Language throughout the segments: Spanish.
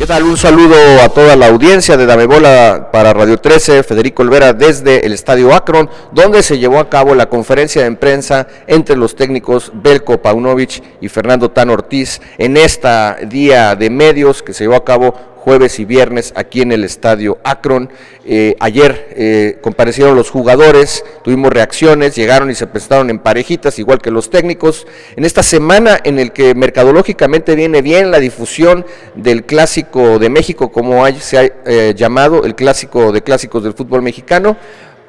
¿Qué tal? Un saludo a toda la audiencia de Dame Bola para Radio 13, Federico Olvera desde el Estadio Akron, donde se llevó a cabo la conferencia de prensa entre los técnicos Belko Paunovic y Fernando Tan Ortiz en esta día de medios que se llevó a cabo jueves y viernes aquí en el estadio Akron. Eh, ayer eh, comparecieron los jugadores, tuvimos reacciones, llegaron y se presentaron en parejitas, igual que los técnicos. En esta semana en el que mercadológicamente viene bien la difusión del clásico de México, como se ha eh, llamado, el clásico de clásicos del fútbol mexicano.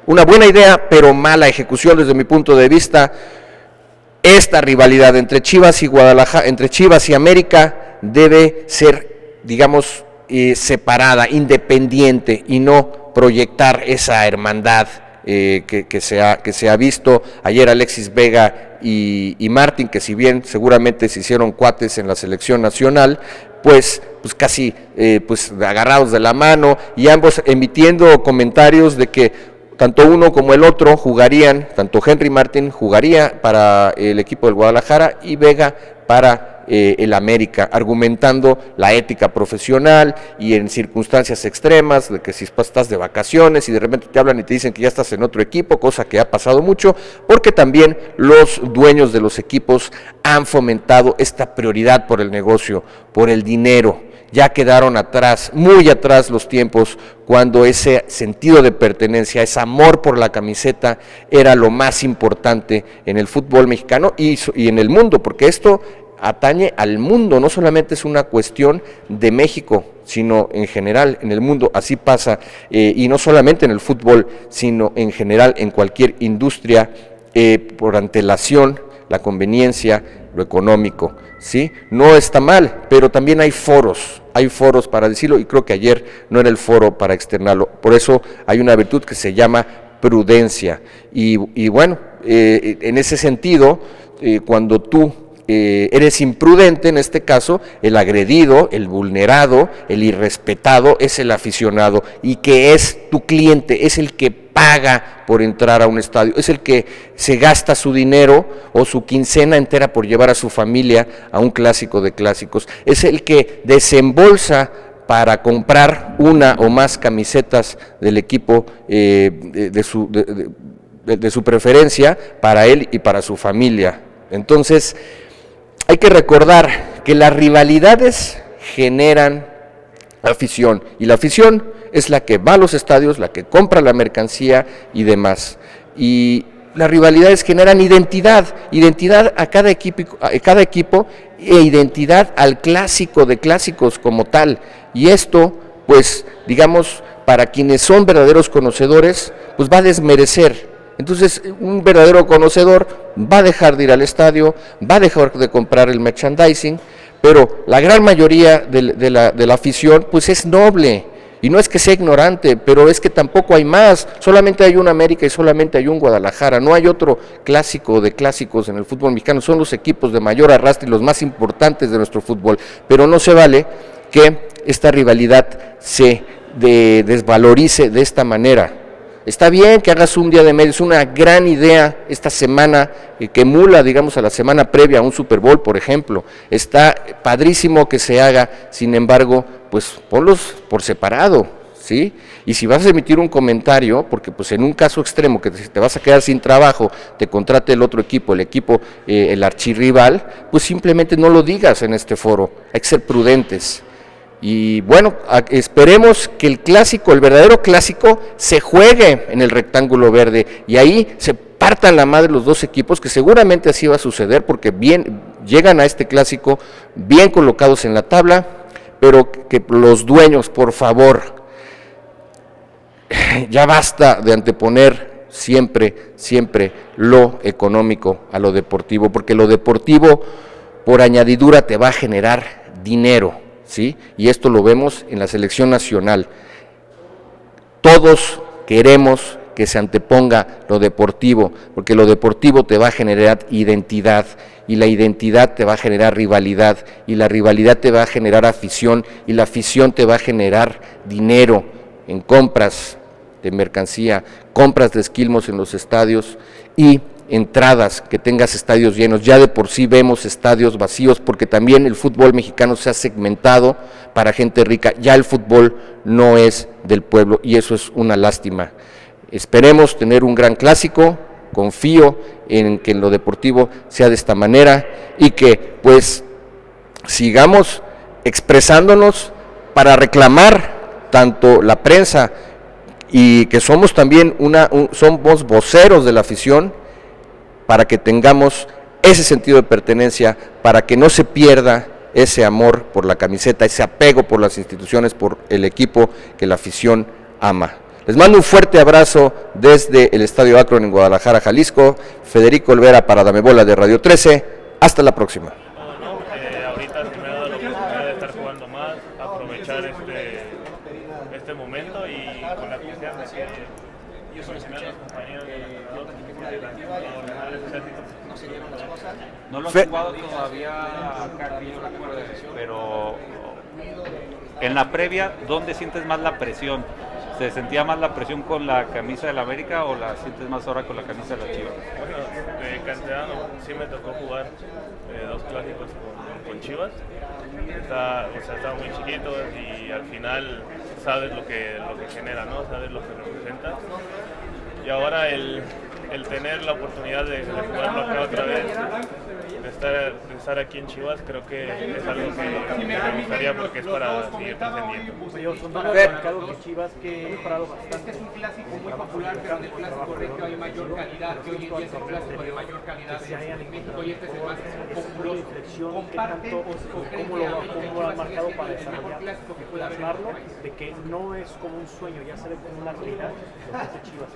Una buena idea, pero mala ejecución desde mi punto de vista. Esta rivalidad entre Chivas y Guadalajara, entre Chivas y América, debe ser, digamos, separada, independiente y no proyectar esa hermandad eh, que, se ha, que se ha visto. Ayer Alexis Vega y, Martín, que si bien seguramente se hicieron cuates en la selección nacional, pues, pues casi eh, pues agarrados de la mano y ambos emitiendo comentarios de que tanto uno como el otro jugarían, tanto Henry Martin jugaría para el equipo del Guadalajara y Vega para eh, el América, argumentando la ética profesional y en circunstancias extremas, de que si estás de vacaciones y de repente te hablan y te dicen que ya estás en otro equipo, cosa que ha pasado mucho, porque también los dueños de los equipos han fomentado esta prioridad por el negocio, por el dinero. Ya quedaron atrás, muy atrás los tiempos cuando ese sentido de pertenencia, ese amor por la camiseta era lo más importante en el fútbol mexicano y, y en el mundo, porque esto atañe al mundo, no solamente es una cuestión de México, sino en general en el mundo, así pasa, eh, y no solamente en el fútbol, sino en general en cualquier industria, eh, por antelación, la conveniencia, lo económico, ¿sí? No está mal, pero también hay foros, hay foros para decirlo, y creo que ayer no era el foro para externarlo, por eso hay una virtud que se llama prudencia, y, bueno, eh, en ese sentido, cuando tú eh, eres imprudente, en este caso, el agredido, el vulnerado, el irrespetado es el aficionado y que es tu cliente, es el que paga por entrar a un estadio, es el que se gasta su dinero o su quincena entera por llevar a su familia a un clásico de clásicos, es el que desembolsa para comprar una o más camisetas del equipo eh, de, su, de su preferencia para él y para su familia. Entonces, hay que recordar que las rivalidades generan afición y la afición es la que va a los estadios, la que compra la mercancía y demás. Y las rivalidades generan identidad, identidad a cada equipo, a cada equipo e identidad al clásico de clásicos como tal. Y esto, pues, digamos, para quienes son verdaderos conocedores, pues va a desmerecer entonces, un verdadero conocedor va a dejar de ir al estadio, va a dejar de comprar el merchandising, pero la gran mayoría de, la, afición, pues es noble. Y no es que sea ignorante, pero es que tampoco hay más. Solamente hay un América y solamente hay un Guadalajara. No hay otro clásico de clásicos en el fútbol mexicano. Son los equipos de mayor arrastre y los más importantes de nuestro fútbol. Pero no se vale que esta rivalidad se desvalorice de esta manera. Está bien que hagas un día de medio, es una gran idea esta semana eh, que emula, digamos, a la semana previa a un Super Bowl, por ejemplo. Está padrísimo que se haga, sin embargo, pues ponlos por separado, ¿sí? Y si vas a emitir un comentario, porque pues en un caso extremo que te vas a quedar sin trabajo, te contrate el otro equipo, el equipo, eh, el archirrival, pues simplemente no lo digas en este foro, hay que ser prudentes. Y bueno, esperemos que el clásico, el verdadero clásico, se juegue en el rectángulo verde y ahí se partan la madre los dos equipos, que seguramente así va a suceder porque bien llegan a este clásico bien colocados en la tabla, pero que los dueños, por favor, ya basta de anteponer siempre, siempre lo económico a lo deportivo, porque lo deportivo por añadidura te va a generar dinero y esto lo vemos en la selección nacional. Todos queremos que se anteponga lo deportivo, porque lo deportivo te va a generar identidad y la identidad te va a generar rivalidad y la rivalidad te va a generar afición y la afición te va a generar dinero en compras de mercancía, compras de esquilmos en los estadios y entradas, que tengas estadios llenos. Ya de por sí vemos estadios vacíos porque también el fútbol mexicano se ha segmentado para gente rica. Ya el fútbol no es del pueblo y eso es una lástima. Esperemos tener un gran clásico, confío en que en lo deportivo sea de esta manera y que pues sigamos expresándonos para reclamar tanto la prensa y que somos también una, somos voceros de la afición para que tengamos ese sentido de pertenencia, para que no se pierda ese amor por la camiseta, ese apego por las instituciones, por el equipo que la afición ama. Les mando un fuerte abrazo desde el Estadio Akron en Guadalajara, Jalisco. Federico Olvera para Dame Bola de Radio 13. Hasta la próxima. Eh, ahorita se me ha dado la oportunidad de estar jugando más, aprovechar este, este momento y con la confianza que yo soy los compañeros de no lo jugado todavía pero en la previa, ¿dónde sientes más la presión? ¿Se sentía más la presión con la camisa del América o la sientes más ahora con la camisa de la Chivas? Bueno, de canterano sí me tocó jugar eh, dos clásicos con, Chivas. Está, o sea, estaba muy chiquito y al final sabes lo que, lo que genera, ¿no? Sabes lo que representa. Y ahora el, el tener la oportunidad de, de jugarlo acá otra vez estar, de estar aquí en Chivas creo que es algo que, me gustaría porque es para seguir trascendiendo. que Chivas que ha mejorado bastante. Es un clásico muy popular, pero en el clásico recto hay mayor calidad, que hoy en día es un clásico de mayor calidad en México y este es el más populoso. Comparte cómo lo, cómo lo ha marcado para desarrollar, plasmarlo, de que no es como un sueño, ya se ve como una realidad lo que hace Chivas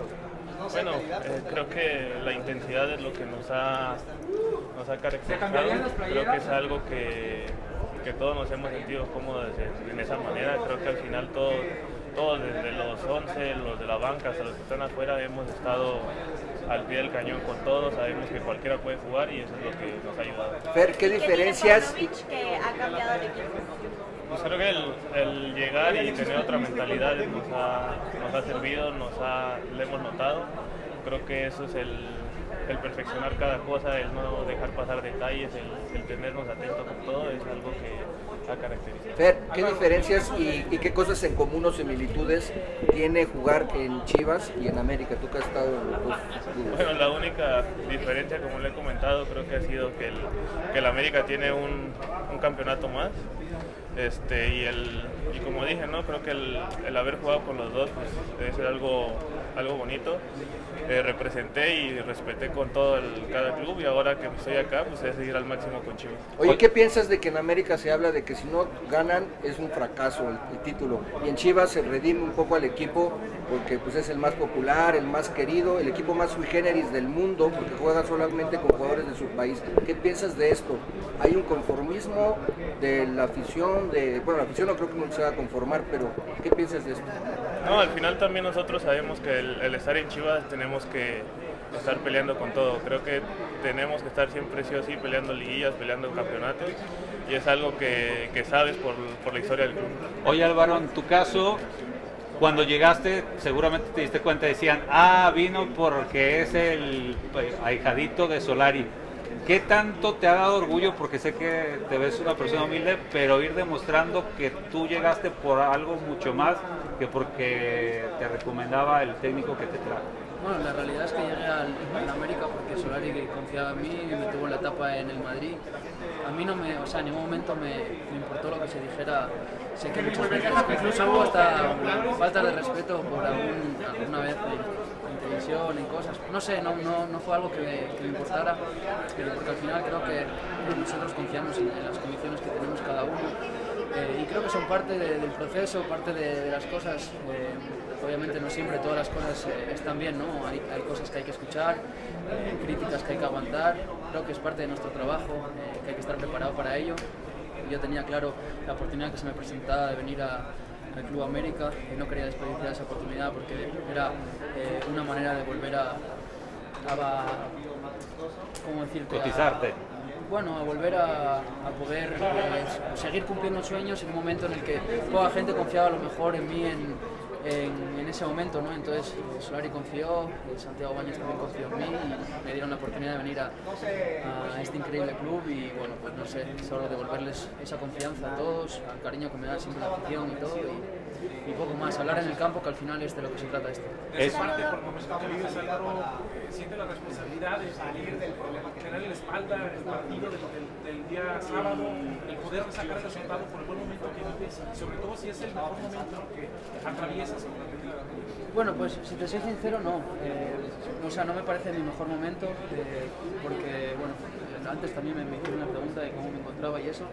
Bueno, eh, creo que la intensidad es lo que nos ha, nos ha Creo que es algo que, que todos nos hemos sentido cómodos en, esa manera. Creo que al final todos, todos, desde los 11, los de la banca hasta los que están afuera, hemos estado al pie del cañón con todos. Sabemos que cualquiera puede jugar y eso es lo que nos ha ayudado. Fer, ¿qué diferencias? que ha cambiado el equipo? Pues creo que el, llegar y tener otra mentalidad nos ha, nos ha servido, nos ha, lo hemos notado. Creo que eso es el, el perfeccionar cada cosa, el no dejar pasar detalles, el, tenernos atentos con todo, es algo que ha caracterizado. Fer, ¿qué diferencias y, qué cosas en común o similitudes tiene jugar en Chivas y en América? Tú que has estado en los dos Bueno, la única diferencia, como le he comentado, creo que ha sido que el, que el América tiene un, un campeonato más. Este, y, el, y como dije, ¿no? creo que el, el haber jugado con los dos pues, debe ser algo, algo bonito. Eh, representé y respeté con todo el, cada club y ahora que estoy acá, pues es seguir al máximo con Chivas. Oye, ¿qué piensas de que en América se habla de que si no ganan es un fracaso el, título? Y en Chivas se redime un poco al equipo porque pues es el más popular, el más querido, el equipo más sui generis del mundo porque juega solamente con jugadores de su país. ¿Qué piensas de esto? ¿Hay un conformismo de la afición? de Bueno, la afición no creo que no se va a conformar, pero ¿qué piensas de esto? No, al final también nosotros sabemos que el estar en Chivas tenemos que estar peleando con todo. Creo que tenemos que estar siempre sí o peleando liguillas, peleando campeonatos y es algo que, sabes por, por, la historia del club. Oye Álvaro, en tu caso, cuando llegaste seguramente te diste cuenta, decían, ah, vino porque es el pues, ahijadito de Solari. ¿Qué tanto te ha dado orgullo? Porque sé que te ves una persona humilde, pero ir demostrando que tú llegaste por algo mucho más que porque te recomendaba el técnico que te trajo. Bueno, la realidad es que llegué al, América porque Solari confiaba en mí y me tuvo la etapa en el Madrid. A mí no me, o sea, en ningún momento me, importó lo que se dijera. Sé que muchas veces, incluso hasta falta de respeto por alguna vez en, televisión, en cosas. No sé, no, no, no fue algo que me, importara, porque al final creo que nosotros confiamos en, las condiciones que tenemos cada uno. Eh, y creo que son parte del proceso, parte de, las cosas. Eh, obviamente no siempre todas las cosas eh, están bien, ¿no? Hay, cosas que hay que escuchar, eh, críticas que hay que aguantar, creo que es parte de nuestro trabajo, eh, que hay que estar preparado para ello. Yo tenía claro la oportunidad que se me presentaba de venir al Club América y no quería desperdiciar esa oportunidad porque era una manera de volver a, a ¿cómo decirte? Cotizarte. bueno, a volver a, poder seguir cumpliendo sueños en un momento en el que toda gente confiaba a lo mejor en mí en, en, ese momento, ¿no? Entonces Solari confió, eh, Santiago Baños también confió en mí y me dieron la oportunidad de venir a, este increíble club y bueno, pues no sé, solo devolverles esa confianza a todos, al cariño que me da siempre la afición y todo poco más, hablar en el campo que al final es de lo que se trata esto. Es parte por vives, Álvaro, siente la responsabilidad de salir del problema, tener la espalda el partido del, del, día sábado, el poder sacar el resultado por el buen momento que vives, sobre todo si es el mejor momento que atraviesas bueno, pues si te soy sincero, no. Eh, o sea, no me parece mi mejor momento, eh, porque, bueno, antes también me, me hicieron una pregunta de cómo me encontraba y eso.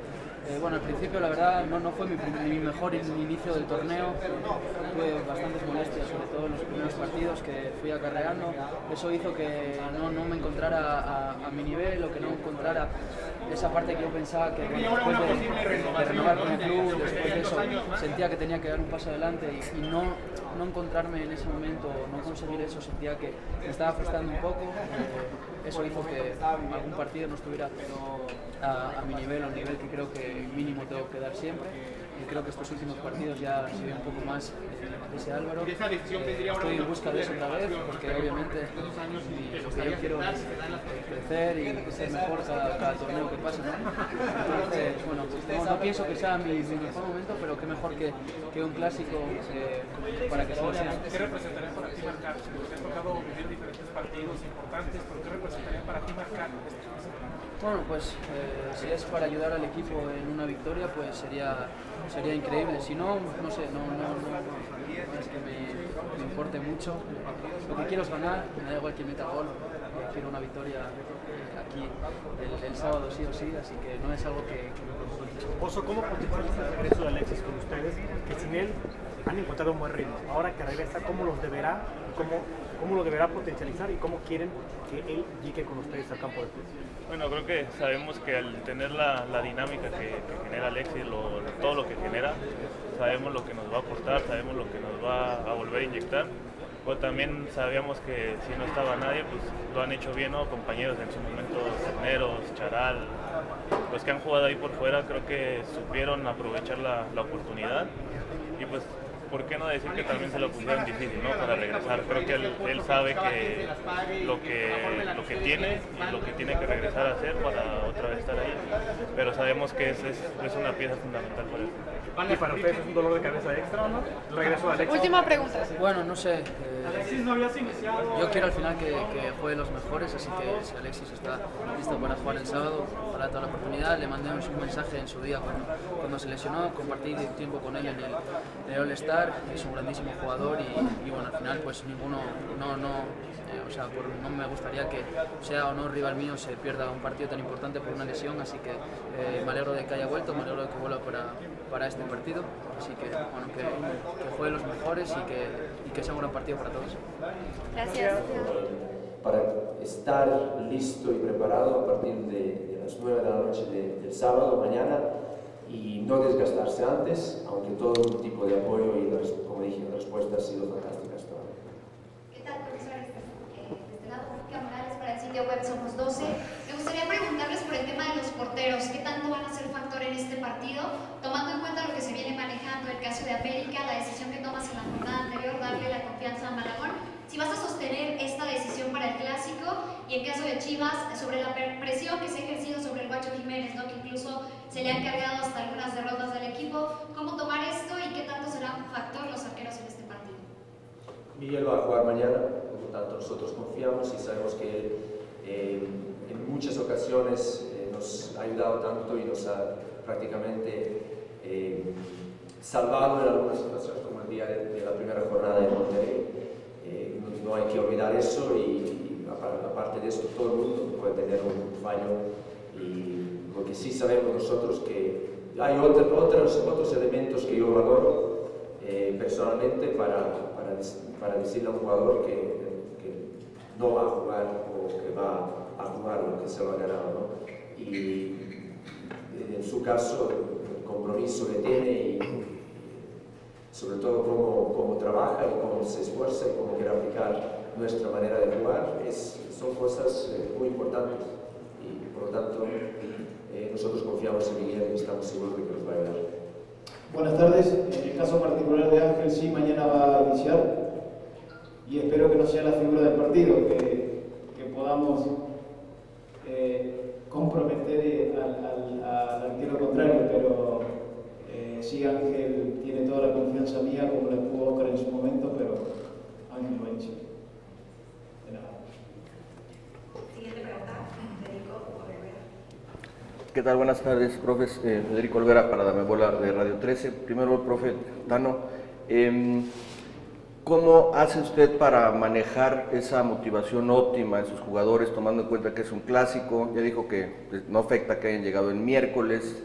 Eh, bueno, al principio la verdad no, no fue mi, mejor inicio del torneo, tuve bastantes molestias, sobre todo en los primeros partidos que fui acarreando. Eso hizo que no, no me encontrara a, mi nivel o que no encontrara esa parte que yo pensaba que después de, renovar con el club, después de eso, sentía que tenía que dar un paso adelante y, no, no encontrarme en ese momento, no conseguir eso, sentía que me estaba frustrando un poco. Eh, eso hizo que algún partido no estuviera a, a mi nivel o el nivel que creo que mínimo tengo que dar siempre. Y creo que estos últimos partidos ya se ve un poco más de ese Álvaro. estoy en busca de eso otra vez, porque obviamente lo que yo quiero es crecer y ser mejor cada, torneo que pasa. Entonces, bueno, no, pienso que sea mi, mejor momento, pero qué mejor que, que un clásico eh, para que sea sea. ¿Qué representaría para ti marcar? Porque has tocado vivir diferentes partidos importantes, pero ¿qué representaría para ti marcar bueno, pues eh, si es para ayudar al equipo en una victoria, pues sería, sería increíble. Si no, no sé, no, no, no, es que me, importe mucho. Lo que quiero es ganar, me da igual que meta gol, quiero una victoria aquí el, sábado sí o sí, así que no es algo que, me preocupe mucho. Oso, ¿cómo potencializa el regreso de Alexis con ustedes? Que sin él han encontrado un buen ritmo. Ahora que regresa, ¿cómo los deberá, cómo, cómo lo deberá potencializar y cómo quieren que él llegue con ustedes al campo de fútbol? Bueno, creo que sabemos que al tener la, dinámica que, genera Alexis, todo lo que genera, sabemos lo que nos va a aportar, sabemos lo que nos va a volver a inyectar. Pero también sabíamos que si no estaba nadie, pues lo han hecho bien, ¿no? Compañeros en su momento, Cerneros, Charal, los que han jugado ahí por fuera, creo que supieron aprovechar la, la oportunidad y pues ¿por qué no decir que también se lo pusieron difícil ¿no? para regresar? Creo que él, sabe que lo, que lo que tiene y lo que tiene que regresar a hacer para otra vez estar ahí, pero sabemos que es, es, una pieza fundamental para él. ¿Y para ustedes es un dolor de cabeza extra o no? regreso a Alexis. Última pregunta. Bueno, no sé. Yo quiero al final que, que juegue los mejores, así que si Alexis está listo para jugar el sábado, para toda la oportunidad, le mandemos un mensaje en su día cuando, cuando se lesionó, compartí tiempo con él en el, el All-Star es un grandísimo jugador y, bueno, al final pues ninguno, no, no, eh, o sea, no me gustaría que sea o no rival mío se pierda un partido tan importante por una lesión, así que eh, me alegro de que haya vuelto, me alegro de que vuelva para, para este partido, así que bueno, que, que juegue los mejores y que, y que sea un gran partido para todos. Gracias. Para estar listo y preparado a partir de, las 9 de la noche del sábado, mañana, y no desgastarse antes, aunque todo tipo de apoyo y, como dije, la respuesta ha sido fantástica hasta ahora. ¿Qué tal, profesor? Este, eh, este lado, Morales para el sitio web Somos 12. Me gustaría preguntarles por el tema de los porteros. ¿Qué tanto van a ser factor en este partido? Tomando en cuenta lo que se viene manejando, el caso de América, la decisión que tomas en la jornada anterior, darle la confianza a Malagón. Si vas a sostener esta decisión para el clásico y en caso de Chivas, sobre la presión que se ha ejercido sobre el Guacho Jiménez, ¿no? que incluso se le han cargado hasta algunas derrotas del equipo. ¿Cómo tomar esto y qué tanto será un factor los arqueros en este partido? Miguel va a jugar mañana, por lo tanto nosotros confiamos y sabemos que eh, en muchas ocasiones eh, nos ha ayudado tanto y nos ha prácticamente eh, salvado en algunas situaciones como el día de, la primera jornada de Monterrey. No, no, hay que olvidar eso y aparte de eso todo el mundo puede tener un fallo porque sí sabemos nosotros que hay otros, otros elementos que yo valoro eh, personalmente para, para, para, decirle a un jugador que, que, no va a jugar o que va a jugar lo que se va a ganar. ¿no? Y en su caso, el compromiso que tiene y sobre todo cómo, cómo trabaja y cómo se esfuerza y cómo quiere aplicar nuestra manera de jugar, es, son cosas eh, muy importantes. Y por lo tanto, eh, nosotros confiamos en Miguel y estamos seguros de que nos va a ayudar. Buenas tardes. En el caso particular de Ángel, sí, mañana va a iniciar y espero que no sea la figura del partido, que, que podamos eh, comprometer al, al, al, arquero contrario, pero eh, sí Ángel tiene toda la confianza mía como la tuvo Oscar en su momento, pero Ángel va a iniciar. De nada. ¿Qué tal? Buenas tardes, profes. Eh, Federico Olvera para Dame Bola de Radio 13. Primero, profe Tano, eh, ¿cómo hace usted para manejar esa motivación óptima en sus jugadores, tomando en cuenta que es un clásico? Ya dijo que pues, no afecta que hayan llegado el miércoles,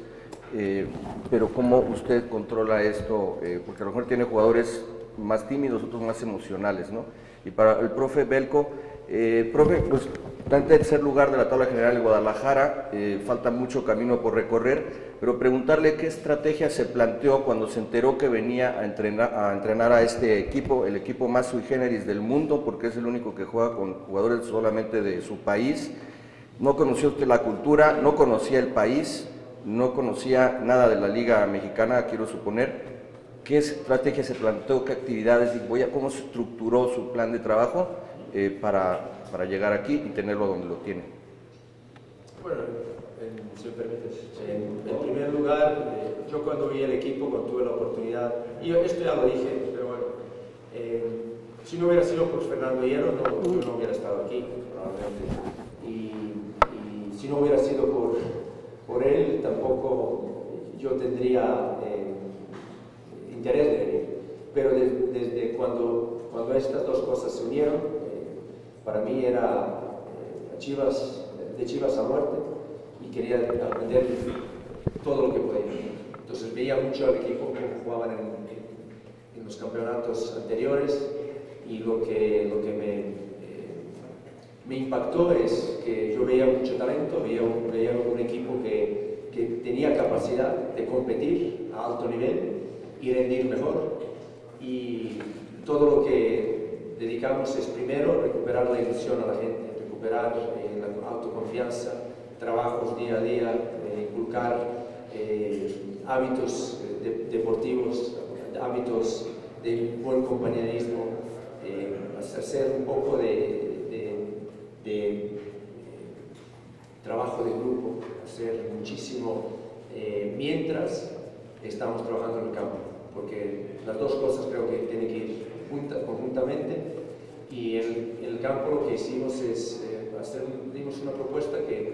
eh, pero ¿cómo usted controla esto? Eh, porque a lo mejor tiene jugadores más tímidos, otros más emocionales, ¿no? Y para el profe Belco, eh, profe, pues está en tercer lugar de la tabla general de Guadalajara, eh, falta mucho camino por recorrer, pero preguntarle qué estrategia se planteó cuando se enteró que venía a entrenar, a este equipo, el equipo más sui generis del mundo, porque es el único que juega con jugadores solamente de su país. No conocía usted la cultura, no conocía el país, no conocía nada de la Liga Mexicana, quiero suponer. ¿Qué estrategia se planteó, qué actividades, cómo se estructuró su plan de trabajo? Eh, para, para, llegar aquí y tenerlo donde lo tiene? Bueno, en, si me permites, en, en primer lugar, eh, yo cuando vi el equipo, cuando tuve la oportunidad, y esto ya lo dije, pero bueno, eh, si no hubiera sido por Fernando Hierro, no, yo no hubiera estado aquí, probablemente. Y, y si no hubiera sido por, por él, tampoco yo tendría interés de venir. Pero de, desde cuando, cuando estas dos cosas se unieron, para mí era eh, Chivas, de Chivas a muerte y quería aprender todo lo que podía. Entonces veía mucho al equipo como jugaban en, en, los campeonatos anteriores y lo que, lo que me, eh, me, impactó es que yo veía mucho talento, veía veía un equipo que, que tenía capacidad de competir a alto nivel y rendir mejor y todo lo que dedicamos es primero recuperar la ilusión a la gente, recuperar eh, la autoconfianza, trabajos día a día, eh, inculcar eh, hábitos de, deportivos, hábitos de buen compañerismo, hacer un poco de, de trabajo de grupo, hacer muchísimo mientras estamos trabajando en el campo, porque las dos cosas creo que tienen que ir juntas, conjuntamente y en, en, el campo lo que hicimos es eh, hacer, dimos una propuesta que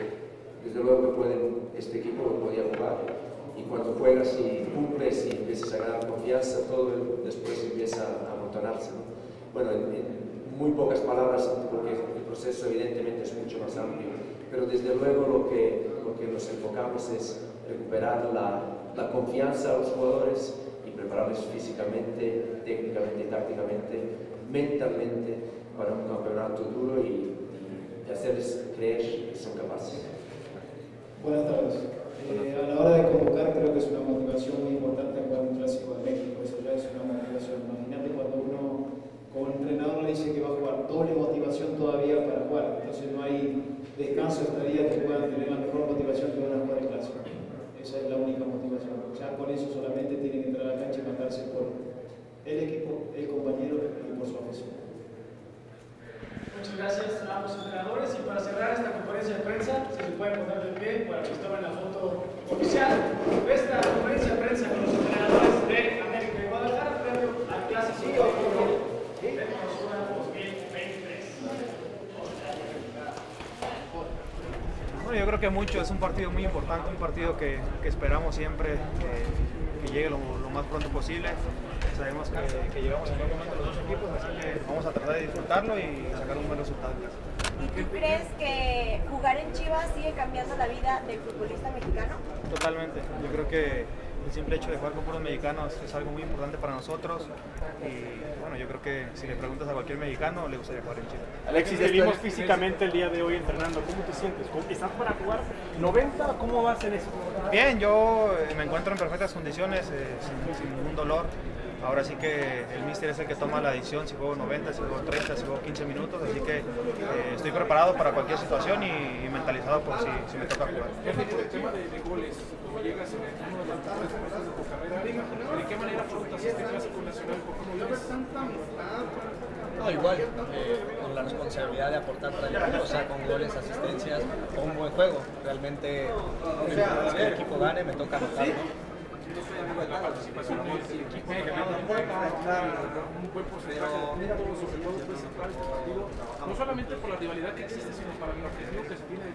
desde luego que pueden, este equipo podía jugar y cuando juegas y cumples y empiezas a ganar confianza, todo el, después empieza a amontonarse. ¿no? Bueno, en, en, muy pocas palabras, porque el proceso evidentemente es mucho más amplio, pero desde luego lo que, lo que nos enfocamos es recuperar la, la confianza a los jugadores prepararles físicamente, técnicamente, tácticamente, mentalmente para un campeonato duro y, y hacerles creer que son capaces. Buenas tardes. Eh, a la hora de convocar creo que es una motivación muy importante jugar un clásico de México, eso ya es una motivación. Imagínate cuando uno como entrenador le dice que va a jugar doble motivación todavía para jugar, entonces no hay descanso hasta día que puedan tener la mejor motivación que van a jugar el clásico. Esa es la única motivación. Ya con eso solamente tienen que entrar a la cancha y matarse por el equipo, el compañero y por su afición. Muchas gracias a ambos entrenadores y para cerrar esta conferencia de prensa, si se pueden poner de pie para que tomen la foto oficial de esta conferencia de prensa con los entrenadores de América y Guadalajara, previo al clásico de Clausura 2023. Bueno, yo creo que mucho, es un partido muy importante, un partido que, que esperamos siempre eh, que llegue lo, lo, más pronto posible. Sabemos que, que llegamos en buen momento los dos equipos, así que vamos a tratar de disfrutarlo y sacar un buen resultado. ¿Y tú crees que jugar en Chivas sigue cambiando la vida del futbolista mexicano? Totalmente, yo creo que el simple hecho de jugar con puros mexicanos es algo muy importante para nosotros y bueno, yo creo que si le preguntas a cualquier mexicano le gustaría jugar en Chile. Alexis, te vimos físicamente el día de hoy entrenando, ¿cómo te sientes? ¿Estás para jugar 90? ¿Cómo vas en eso? Bien, yo me encuentro en perfectas condiciones, eh, sin, sin ningún dolor. Ahora sí que el míster es el que toma la decisión si juego 90, si juego 30, si juego 15 minutos, así que eh, estoy preparado para cualquier situación y, y mentalizado por si, si, me toca jugar. El tema de, de goles, ¿cómo llegas en el ¿De qué manera afrontas este clásico nacional? ¿Cómo lo ves? No, igual, eh, con la responsabilidad de aportar para el equipo, o sea, con goles, asistencias, con un buen juego. Realmente, que el equipo gane, me toca anotar, ¿no? La participación del equipo. Un buen porcentaje de puntos, sobre todo después este partido, no solamente por la rivalidad que existe, sino para el objetivo que se tiene de.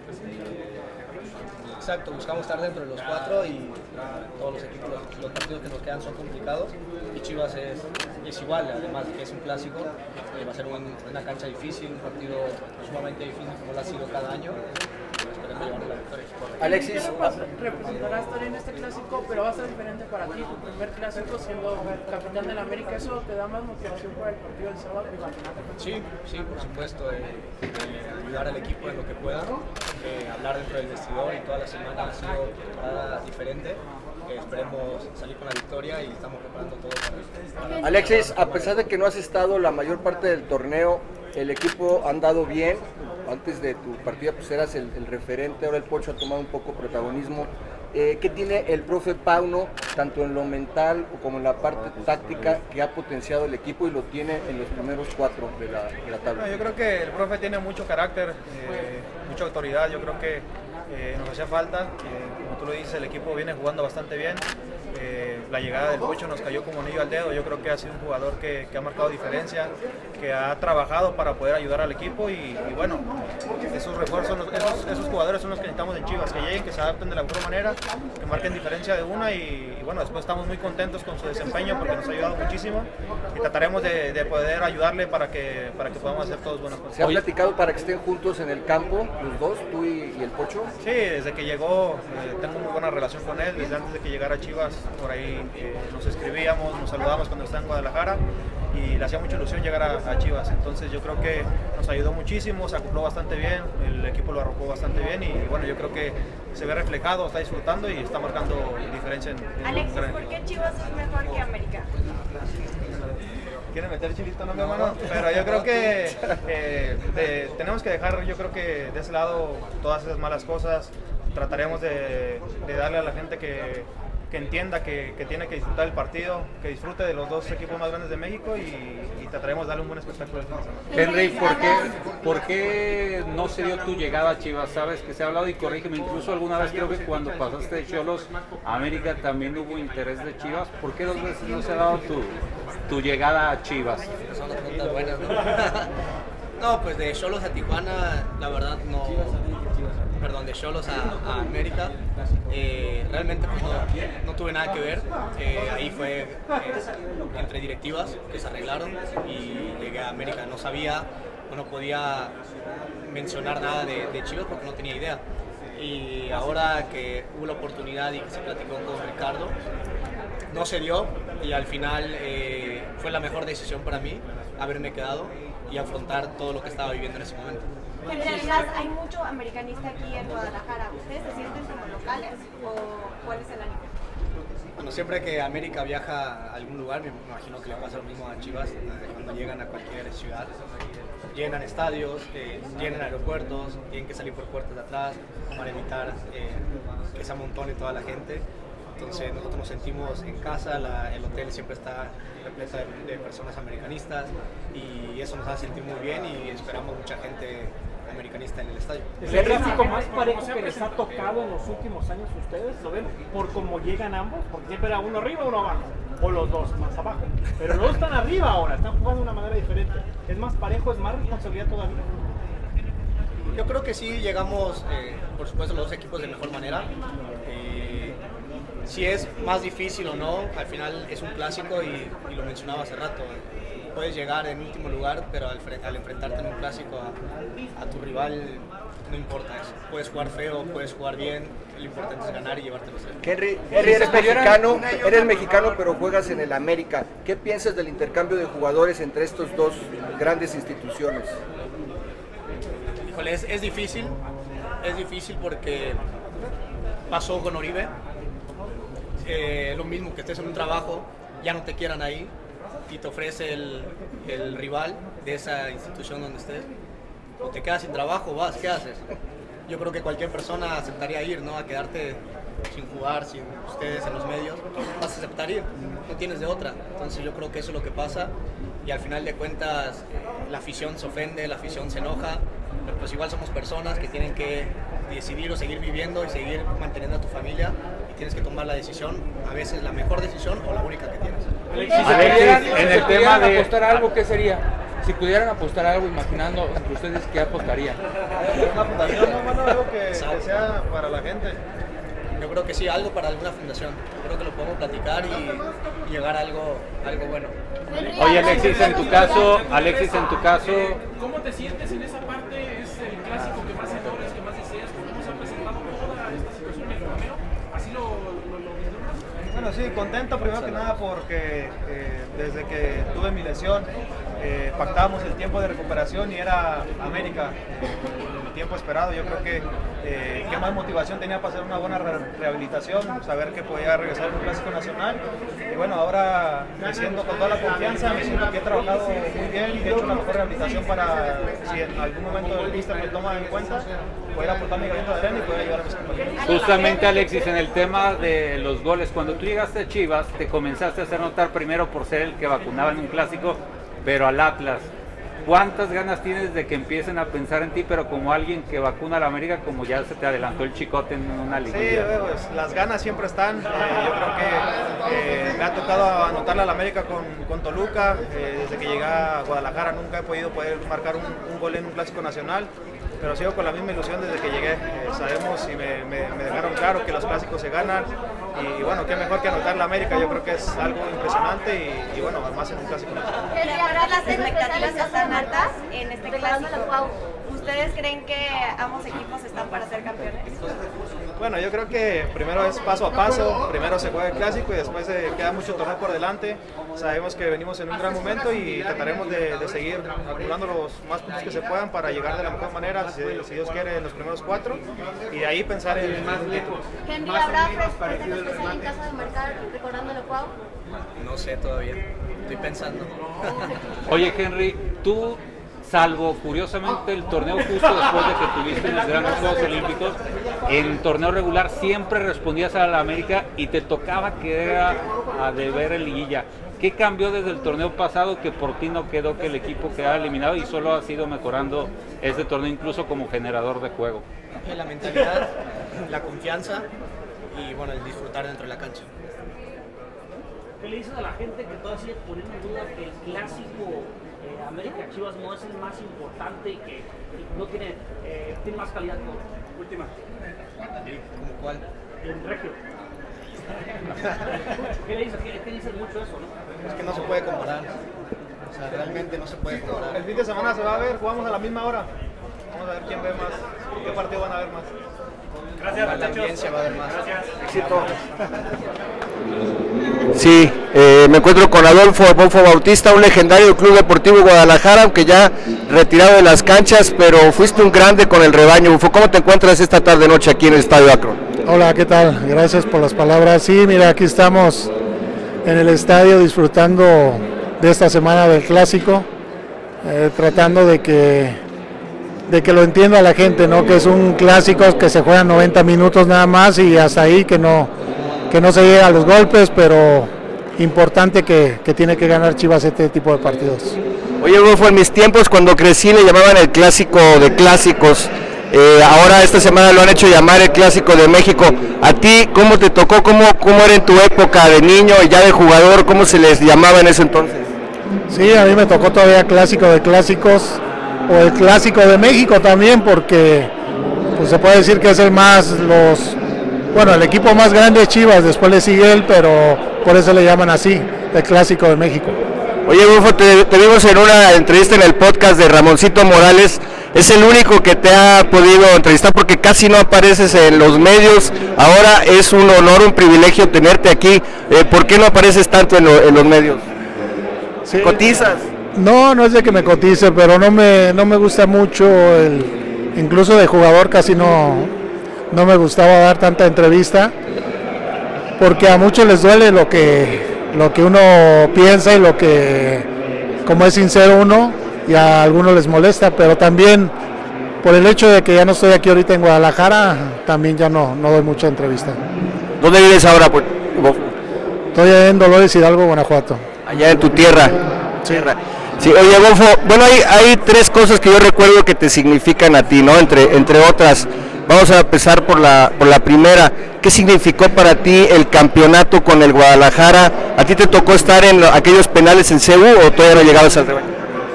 Exacto, buscamos estar dentro de los cuatro y todos los equipos, los partidos que nos quedan son complicados. Y Chivas es, es igual, además de que es un clásico, eh, va a ser un- una cancha difícil, un partido sumamente difícil como lo ha sido cada año. Esperemos llevarnos la victoria. Alexis, representarás también este clásico, pero va a ser diferente para ti, tu primer clásico siendo capitán del América, ¿eso te da más motivación para el partido del sábado? Sí, sí, por supuesto, eh, eh, ayudar al equipo en lo que pueda, eh, hablar dentro del vestidor y toda la semana ha sido temporada diferente. Esperemos salir con la victoria y estamos preparando todo para, para Alexis, a pesar de que no has estado la mayor parte del torneo, el equipo ha andado bien. Antes de tu partida pues eras el, referente, ahora el Pocho ha tomado un poco protagonismo. Eh, ¿Qué tiene el profe Pauno, tanto en lo mental como en la parte táctica, que ha potenciado el equipo y lo tiene en los primeros cuatro de la, tabla? Yo creo que el profe tiene mucho carácter, eh, mucha autoridad. Yo creo que eh, nos hacía falta. como tú lo dices, el equipo viene jugando bastante bien. Eh, la llegada del Pocho nos cayó como anillo al dedo. Yo creo que ha sido un jugador que, que ha marcado diferencia, que ha trabajado para poder ayudar al equipo y, y bueno, esos refuerzos, esos, esos jugadores son los que necesitamos en Chivas, que lleguen, que se adapten de la mejor manera, que marquen diferencia de una y, y bueno, después estamos muy contentos con su desempeño porque nos ha ayudado muchísimo y trataremos de, de poder ayudarle para que, para que podamos hacer todos buenas cosas. ¿Se ha platicado para que estén juntos en el campo, los dos, tú y, y el Pocho? Sí, desde que llegó eh, tengo muy buena relación con él, desde antes de que llegara a Chivas, por ahí eh, nos escribíamos, nos saludábamos cuando estaba en Guadalajara y le hacía mucha ilusión llegar a, a Chivas, entonces yo creo que nos ayudó muchísimo, se acopló bastante bien, el equipo lo arropó bastante bien y bueno, yo creo que se ve reflejado, está disfrutando y está marcando diferencia en, en Alexis, gran ¿por qué Chivas es mejor que América? quiere meter chilito, no mi hermano, pero yo creo que eh, de- tenemos que dejar, yo creo que de ese lado todas esas malas cosas, trataremos de, de darle a la gente que, que entienda que, que tiene que disfrutar el partido, que disfrute de los dos equipos más grandes de México y, y trataremos de darle un buen espectáculo. Henry, ¿por qué, ¿por qué no se dio tu llegada a Chivas? Sabes que se ha hablado y corrígeme, incluso alguna vez creo que cuando pasaste de Cholos a América también hubo interés de Chivas. ¿Por qué dos veces no se ha dado tu, tu llegada a Chivas? Son las preguntas buenas, ¿no? no, pues de Cholos a Tijuana, la verdad no. Perdón, de Cholos a, América, eh, realmente pues, no, tuve nada que ver. Eh, ahí fue eh, entre directivas que se arreglaron y llegué a América. No sabía o no podía mencionar nada de, de Chivas porque no tenía idea. Y ahora que hubo la oportunidad y que se platicó con Ricardo, no se dio y al final fue la mejor decisión para mí haberme quedado y afrontar todo lo que estaba viviendo en ese momento. En realidad hay mucho americanista aquí en Guadalajara. ¿Ustedes se sienten como locales o cuál es el ánimo? Bueno, siempre que América viaja a algún lugar, me imagino que le pasa lo mismo a Chivas eh, cuando llegan a cualquier ciudad. Llenan estadios, eh, llenan aeropuertos, tienen que salir por puertas de atrás para evitar eh, que se amontone toda la gente. Entonces nosotros nos sentimos en casa, la- el hotel siempre está repleto de, de personas americanistas y eso nos hace sentir muy bien y esperamos mucha gente americanista en el estadio. ¿Es el clásico más parejo que les ha tocado en los últimos años ustedes? ¿Lo ven por cómo llegan ambos? Porque siempre era uno arriba, uno abajo. O los dos más abajo. Pero los dos están arriba ahora, están jugando de una manera diferente. ¿Es más parejo, es más responsabilidad todavía? Yo creo que sí llegamos, eh, por supuesto, los dos equipos de mejor manera. Eh, si es más difícil o no, al final es un clásico y, y lo mencionaba hace rato. Puedes llegar en último lugar, pero al, al enfrentarte en un clásico a, a tu rival no importa eso. Puedes jugar feo, puedes jugar bien, lo importante es ganar y llevarte los tres. Henry, Henry, eres mexicano, eres mexicano, pero juegas en el América. ¿Qué piensas del intercambio de jugadores entre estos dos grandes instituciones? Híjole, es, es difícil, es difícil porque pasó con Oribe, Eh, lo mismo que estés en un trabajo, ya no te quieran ahí y te ofrece el, el rival de esa institución donde estés, o te quedas sin trabajo, vas, ¿qué haces? Yo creo que cualquier persona aceptaría ir, ¿no? A quedarte sin jugar, sin ustedes en los medios, vas a aceptar ir, no tienes de otra. Entonces yo creo que eso es lo que pasa y al final de cuentas eh, la afición se ofende, la afición se enoja, pero pues igual somos personas que tienen que decidir o seguir viviendo y seguir manteniendo a tu familia tienes que tomar la decisión, a veces la mejor decisión o la única que tienes. Alexis, en el tema de apostar algo, ¿qué sería? Si pudieran apostar algo, imaginando entre ustedes, ¿qué apostarían? Una fundación, no, bueno, algo que, que sea para la gente. Yo creo que sí, algo para alguna fundación. Creo que lo podemos platicar y, y llegar a algo, algo bueno. Oye Alexis, en tu caso, Alexis, en tu caso, ¿Cómo te sientes en esa parte? ¿Es el clásico que más adores, que más deseas? ¿Cómo se ha presentado toda esta situación en el torneo? ¿Así lo, lo, lo vislumbras? Bueno, sí, contento primero que nada porque eh, desde que tuve mi lesión eh, pactábamos el tiempo de recuperación y era América, eh, el tiempo esperado. Yo creo que eh, qué más motivación tenía para hacer una buena re- rehabilitación, saber que podía regresar en un clásico nacional. Y bueno, ahora me siento con toda la confianza, me siento que he trabajado muy bien, que he hecho una mejor rehabilitación para, si en algún momento el mister me toma en cuenta, poder aportar mi granito de arena y poder ayudar a mis compañeros. justamente Alexis, en el tema de los goles, cuando tú llegaste a Chivas, te comenzaste a hacer notar primero por ser el que vacunaba en un clásico, pero al Atlas. ¿Cuántas ganas tienes de que empiecen a pensar en ti, pero como alguien que vacuna a la América, como ya se te adelantó el chicote en una Sí, liguilla? eh, pues, las ganas siempre están. Eh, yo creo que eh, me ha tocado anotarle a la América con, con Toluca. Eh, desde que llegué a Guadalajara nunca he podido poder marcar un, un gol en un clásico nacional. Pero sigo con la misma ilusión desde que llegué. Sabemos y me, me- me dejaron claro que los clásicos se ganan. Y bueno, qué mejor que anotar la América. Yo creo que es algo impresionante y, y bueno, además en un clásico nacional. Ahora las expectativas están altas en este clásico. ¿Ustedes creen que ambos equipos están para ser campeones? Bueno, yo creo que primero es paso a paso, primero se juega el clásico y después eh, queda mucho torneo por delante. Sabemos que venimos en un gran momento y trataremos de, de seguir acumulando los más puntos que se puedan para llegar de la mejor manera, si, si Dios quiere, en los primeros cuatro y de ahí pensar en el título. Henry, ¿habrá especial en caso de marcar recordándolo Cuau? No sé todavía, estoy pensando. Oye Henry, tú, salvo curiosamente el torneo justo después de que tuviste en los grandes Juegos Olímpicos, en torneo regular siempre respondías a la América y te tocaba que era a deber en liguilla. ¿Qué cambió desde el torneo pasado que por ti no quedó que el equipo quedara eliminado y solo ha sido mejorando este torneo incluso como generador de juego? Eh, La mentalidad, la confianza y bueno, el disfrutar dentro de la cancha. ¿Qué le dices a la gente que todavía sigue poniendo en duda que el clásico eh, América Chivas no es el más importante y que no tiene, eh, tiene más calidad que otro? Última. ¿Como cuál? El Regio. ¿Qué le dices? ¿Qué, qué dicen mucho eso, no? Es que no se puede comparar. O sea, realmente no se puede comparar. El fin de semana se va a ver, jugamos a la misma hora. Vamos a ver quién ve más, qué partido van a ver más. Gracias, la audiencia va a ver más. Éxito. Sí, eh, me encuentro con Adolfo Bautista, un legendario del Club Deportivo Guadalajara, aunque ya retirado de las canchas, pero fuiste un grande con el rebaño. Bufo, ¿Cómo te encuentras esta tarde noche aquí en el Estadio Akron? Hola, ¿qué tal? Gracias por las palabras. Sí, mira, aquí estamos en el estadio disfrutando de esta semana del clásico, eh, tratando de que, de que lo entienda la gente, ¿no? Que es un clásico que se juega 90 minutos nada más y hasta ahí que no, que no se llega a los golpes, pero importante que, que tiene que ganar Chivas este tipo de partidos. Oye, Adolfo, en mis tiempos cuando crecí le llamaban el clásico de clásicos. Eh, ahora esta semana lo han hecho llamar el clásico de México. ¿A ti cómo te tocó? ¿Cómo, ¿Cómo era en tu época de niño y ya de jugador? ¿Cómo se les llamaba en ese entonces? Sí, a mí me tocó todavía clásico de clásicos o el clásico de México también porque pues se puede decir que es el más los bueno, el equipo más grande es Chivas, después le sigue él, pero por eso le llaman así, el clásico de México. Oye, Adolfo, te, te vimos en una entrevista en el podcast de Ramoncito Morales. Es el único que te ha podido entrevistar porque casi no apareces en los medios. Ahora es un honor, un privilegio tenerte aquí. Eh, ¿Por qué no apareces tanto en, lo- en los medios? ¿Cotizas? No, no es de que me cotice, pero no me, no me gusta mucho, el, incluso de jugador casi no, no me gustaba dar tanta entrevista, porque a muchos les duele lo que, lo que uno piensa y lo que, como es sincero uno, y a algunos les molesta, pero también por el hecho de que ya no estoy aquí ahorita en Guadalajara, también ya no, no doy mucha entrevista. ¿Dónde vives ahora? Pues, Estoy en Dolores Hidalgo, Guanajuato. Allá en tu tierra. Tierra. Sí, oye, Golfo, bueno, hay, hay tres cosas que yo recuerdo que te significan a ti, ¿no? Entre, entre otras, vamos a empezar por la, por la primera. ¿Qué significó para ti el campeonato con el Guadalajara? ¿A ti te tocó estar en aquellos penales en CEU o todavía no llegabas al rebaño?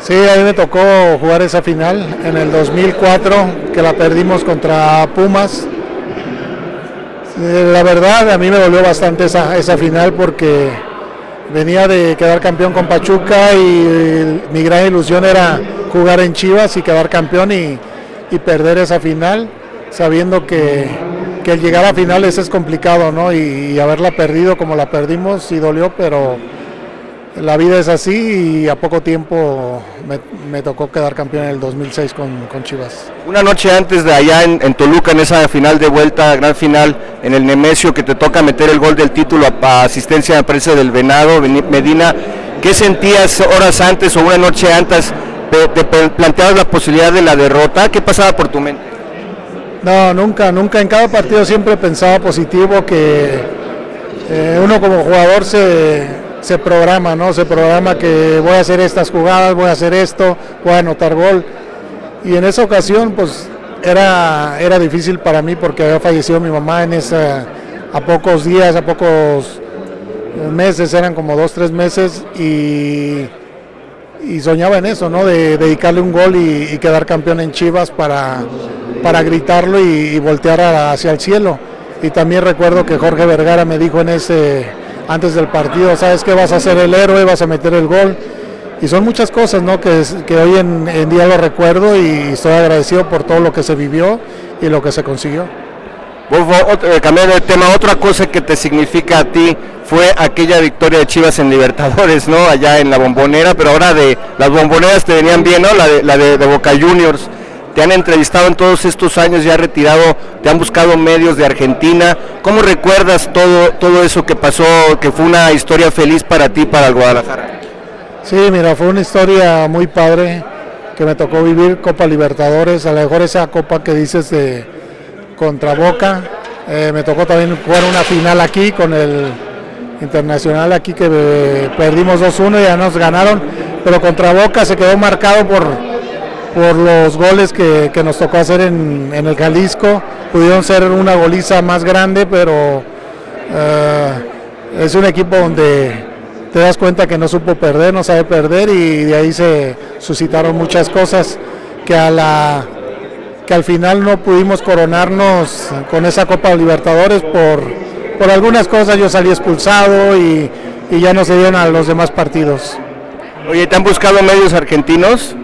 Sí, a mí me tocó jugar esa final en el 2004, que la perdimos contra Pumas. Eh, La verdad, a mí me dolió bastante esa, esa final porque venía de quedar campeón con Pachuca y mi gran ilusión era jugar en Chivas y quedar campeón y, y perder esa final, sabiendo que, que el llegar a finales es complicado, ¿no? Y, haberla perdido como la perdimos sí dolió, pero la vida es así y a poco tiempo me, me tocó quedar campeón en el 2006 con, con Chivas. Una noche antes de allá en, en Toluca, en esa final de vuelta, gran final, en el Nemesio, que te toca meter el gol del título a, a asistencia de prensa del Venado, Medina, ¿qué sentías horas antes o una noche antes? ¿Te, planteabas la posibilidad de la derrota? ¿Qué pasaba por tu mente? No, nunca, nunca. En cada partido siempre pensaba positivo que eh, uno como jugador se, se programa, ¿no? Se programa que voy a hacer estas jugadas, voy a hacer esto, voy a anotar gol. Y en esa ocasión, pues era, era difícil para mí porque había fallecido mi mamá en esa, a pocos días, a pocos meses, eran como dos, tres meses y, y soñaba en eso, ¿no? De dedicarle un gol y, y quedar campeón en Chivas para, para gritarlo y, y voltear a- hacia el cielo. Y también recuerdo que Jorge Vergara me dijo en ese antes del partido, sabes que vas a ser el héroe, vas a meter el gol. Y son muchas cosas, ¿no? Que, que hoy en, en día lo recuerdo y estoy agradecido por todo lo que se vivió y lo que se consiguió. Wolfo, ot- eh, cambiando de tema, otra cosa que te significa a ti fue aquella victoria de Chivas en Libertadores, ¿no? Allá en la bombonera, pero ahora de las bomboneras te venían bien, ¿no? La de, la de, Boca Juniors. Te han entrevistado en todos estos años, ya retirado, te han buscado medios de Argentina. ¿Cómo recuerdas todo, todo eso que pasó, que fue una historia feliz para ti, para el Guadalajara? Sí, mira, fue una historia muy padre que me tocó vivir Copa Libertadores, a lo mejor esa copa que dices de contra Boca, eh, me tocó también jugar una final aquí con el Internacional aquí que eh, perdimos 2-1 y ya nos ganaron, pero contra Boca se quedó marcado por, por los goles que, que nos tocó hacer en, en el Jalisco, pudieron ser una goliza más grande, pero eh, es un equipo donde te das cuenta que no supo perder, no sabe perder y de ahí se suscitaron muchas cosas que a la que al final no pudimos coronarnos con esa Copa Libertadores por, por algunas cosas yo salí expulsado y, y ya no se dieron a los demás partidos. Oye, ¿te han buscado medios argentinos?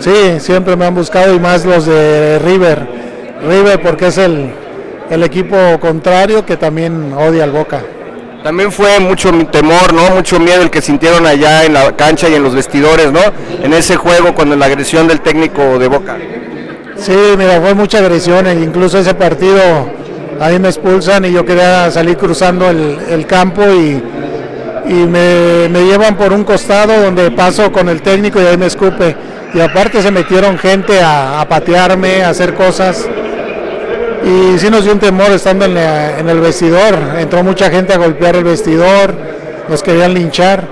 Sí, siempre me han buscado y más los de River. River porque es el, el equipo contrario que también odia al Boca. También fue mucho temor, ¿no? Mucho miedo el que sintieron allá en la cancha y en los vestidores, ¿no? En ese juego cuando la agresión del técnico de Boca. Sí, mira, fue mucha agresión, e incluso ese partido ahí me expulsan y yo quería salir cruzando el, el campo y, y me, me llevan por un costado donde paso con el técnico y ahí me escupe. Y aparte se metieron gente a, a patearme, a hacer cosas. Y sí nos dio un temor estando en, la- en el vestidor. Entró mucha gente a golpear el vestidor, nos querían linchar.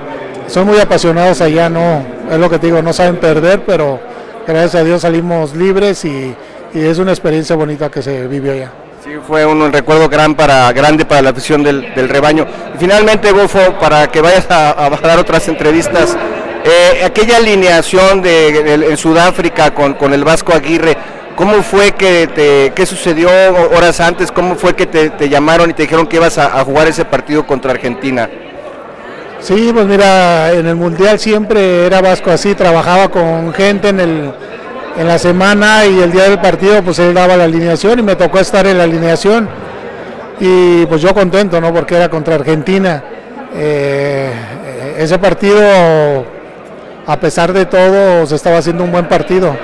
Son muy apasionados allá, no, es lo que te digo, no saben perder, pero gracias a Dios salimos libres y, y es una experiencia bonita que se vivió allá. Sí, fue un, recuerdo gran para, grande para la afición del, del rebaño. Y finalmente, Gofo, para que vayas a, dar otras entrevistas, eh, aquella alineación de, en Sudáfrica con, con el Vasco Aguirre, ¿cómo fue que te, qué sucedió horas antes? ¿Cómo fue que te, te llamaron y te dijeron que ibas a, a jugar ese partido contra Argentina? Sí, pues mira, en el Mundial siempre era Vasco así, trabajaba con gente en, el, en la semana y el día del partido pues él daba la alineación y me tocó estar en la alineación y pues yo contento, ¿no? Porque era contra Argentina. Eh, ese partido, a pesar de todo, se estaba haciendo un buen partido.